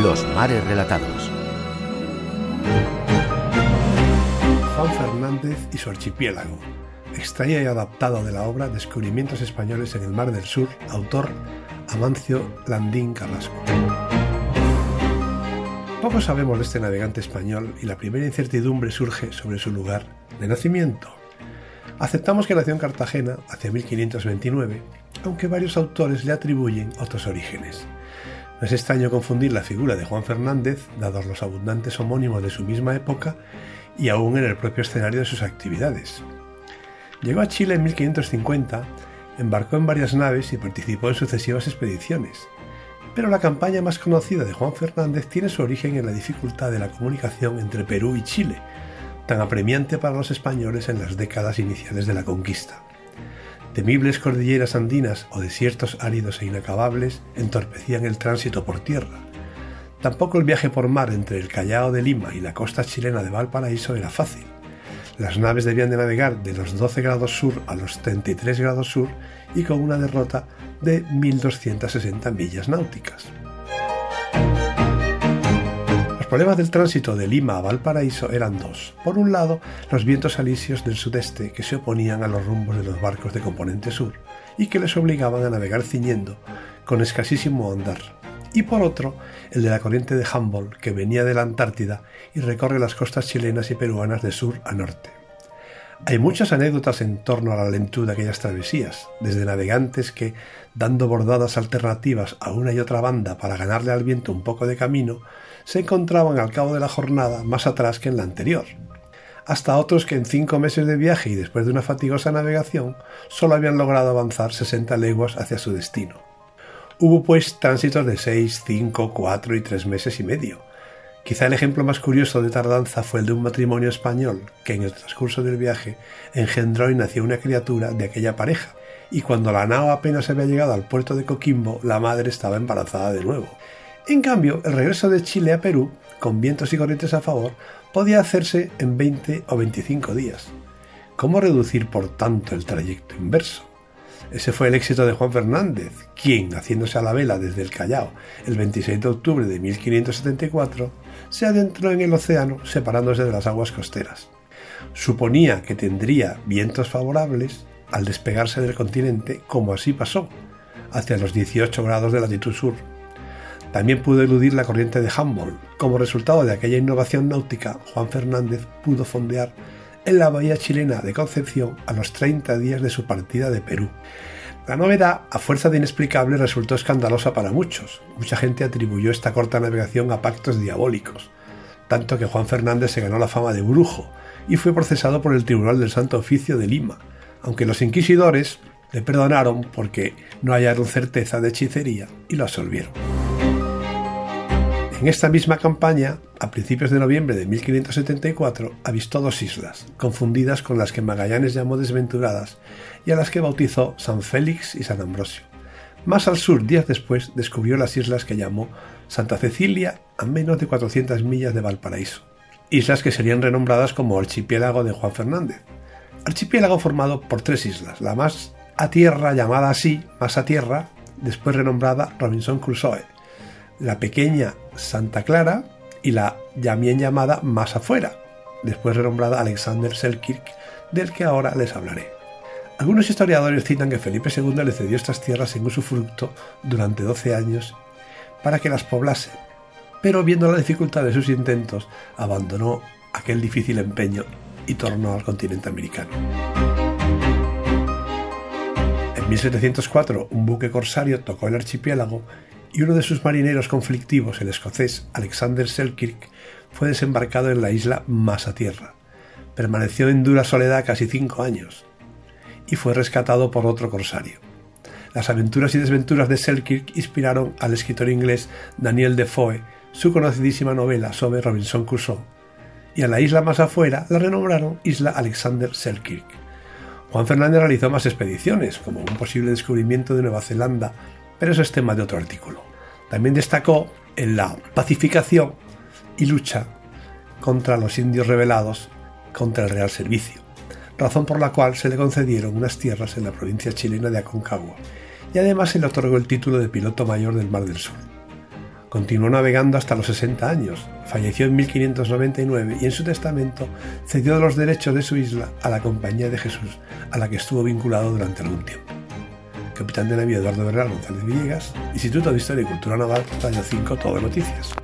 Mares Relatados. Juan Fernández y su archipiélago. Extraído y adaptado de la obra Descubrimientos Españoles en el Mar del Sur, autor Amancio Landín Carrasco. Poco sabemos de este navegante español y la primera incertidumbre surge sobre su lugar de nacimiento. Aceptamos que nació en Cartagena hacia 1529, aunque varios autores le atribuyen otros orígenes. No es extraño confundir la figura de Juan Fernández, dados los abundantes homónimos de su misma época y aún en el propio escenario de sus actividades. Llegó a Chile en 1550, embarcó en varias naves y participó en sucesivas expediciones. Pero la campaña más conocida de Juan Fernández tiene su origen en la dificultad de la comunicación entre Perú y Chile, tan apremiante para los españoles en las décadas iniciales de la conquista. Temibles cordilleras andinas o desiertos áridos e inacabables entorpecían el tránsito por tierra. Tampoco el viaje por mar entre el Callao de Lima y la costa chilena de Valparaíso era fácil. Las naves debían de navegar de los 12 grados sur a los 33 grados sur y con una derrota de 1.260 millas náuticas. Problemas del tránsito de Lima a Valparaíso eran dos. Por un lado, los vientos alisios del sudeste que se oponían a los rumbos de los barcos de componente sur y que les obligaban a navegar ciñendo con escasísimo andar. Y por otro, el de la corriente de Humboldt que venía de la Antártida y recorre las costas chilenas y peruanas de sur a norte. Hay muchas anécdotas en torno a la lentitud de aquellas travesías, desde navegantes que, dando bordadas alternativas a una y otra banda para ganarle al viento un poco de camino, se encontraban al cabo de la jornada más atrás que en la anterior, hasta otros que en cinco meses de viaje y después de una fatigosa navegación solo habían logrado avanzar 60 leguas hacia su destino. Hubo pues tránsitos de seis, cinco, cuatro y tres meses y medio, Quizá el ejemplo más curioso de tardanza fue el de un matrimonio español que en el transcurso del viaje engendró y nació una criatura de aquella pareja, y cuando la nao apenas había llegado al puerto de Coquimbo, la madre estaba embarazada de nuevo. En cambio, el regreso de Chile a Perú, con vientos y corrientes a favor, podía hacerse en 20 o 25 días. ¿Cómo reducir por tanto el trayecto inverso? Ese fue el éxito de Juan Fernández, quien, haciéndose a la vela desde el Callao el 26 de octubre de 1574, se adentró en el océano separándose de las aguas costeras. Suponía que tendría vientos favorables al despegarse del continente, como así pasó, hacia los 18 grados de latitud sur. También pudo eludir la corriente de Humboldt. Como resultado de aquella innovación náutica, Juan Fernández pudo fondear en la bahía chilena de Concepción a los 30 días de su partida de Perú. La novedad, a fuerza de inexplicable, resultó escandalosa para muchos. Mucha gente atribuyó esta corta navegación a pactos diabólicos, tanto que Juan Fernández se ganó la fama de brujo y fue procesado por el Tribunal del Santo Oficio de Lima, aunque los inquisidores le perdonaron porque no hallaron certeza de hechicería y lo absolvieron. En esta misma campaña, a principios de noviembre de 1574, avistó dos islas, confundidas con las que Magallanes llamó desventuradas y a las que bautizó San Félix y San Ambrosio. Más al sur, días después, descubrió las islas que llamó Santa Cecilia a menos de 400 millas de Valparaíso, islas que serían renombradas como Archipiélago de Juan Fernández. Archipiélago formado por tres islas, la más a tierra llamada así, más a tierra, después renombrada Robinson Crusoe, la pequeña Santa Clara y la también llamada Más afuera, después renombrada Alexander Selkirk, del que ahora les hablaré. Algunos historiadores citan que Felipe II le cedió estas tierras en usufructo durante 12 años para que las poblase, pero viendo la dificultad de sus intentos, abandonó aquel difícil empeño y tornó al continente americano. En 1704, un buque corsario tocó el archipiélago y uno de sus marineros conflictivos, el escocés Alexander Selkirk, fue desembarcado en la isla Tierra. Permaneció en dura soledad casi cinco años y fue rescatado por otro corsario. Las aventuras y desventuras de Selkirk inspiraron al escritor inglés Daniel Defoe su conocidísima novela sobre Robinson Crusoe, y a la isla más afuera la renombraron Isla Alexander Selkirk. Juan Fernández realizó más expediciones, como un posible descubrimiento de Nueva Zelanda pero eso es tema de otro artículo. También destacó en la pacificación y lucha contra los indios rebelados contra el Real Servicio, razón por la cual se le concedieron unas tierras en la provincia chilena de Aconcagua y además se le otorgó el título de piloto mayor del Mar del Sur. Continuó navegando hasta los 60 años, falleció en 1599 y en su testamento cedió los derechos de su isla a la Compañía de Jesús, a la que estuvo vinculado durante algún tiempo. Capitán de navío Eduardo Bernal González Villegas, Instituto de Historia y Cultura Naval, año 5, Todo Noticias.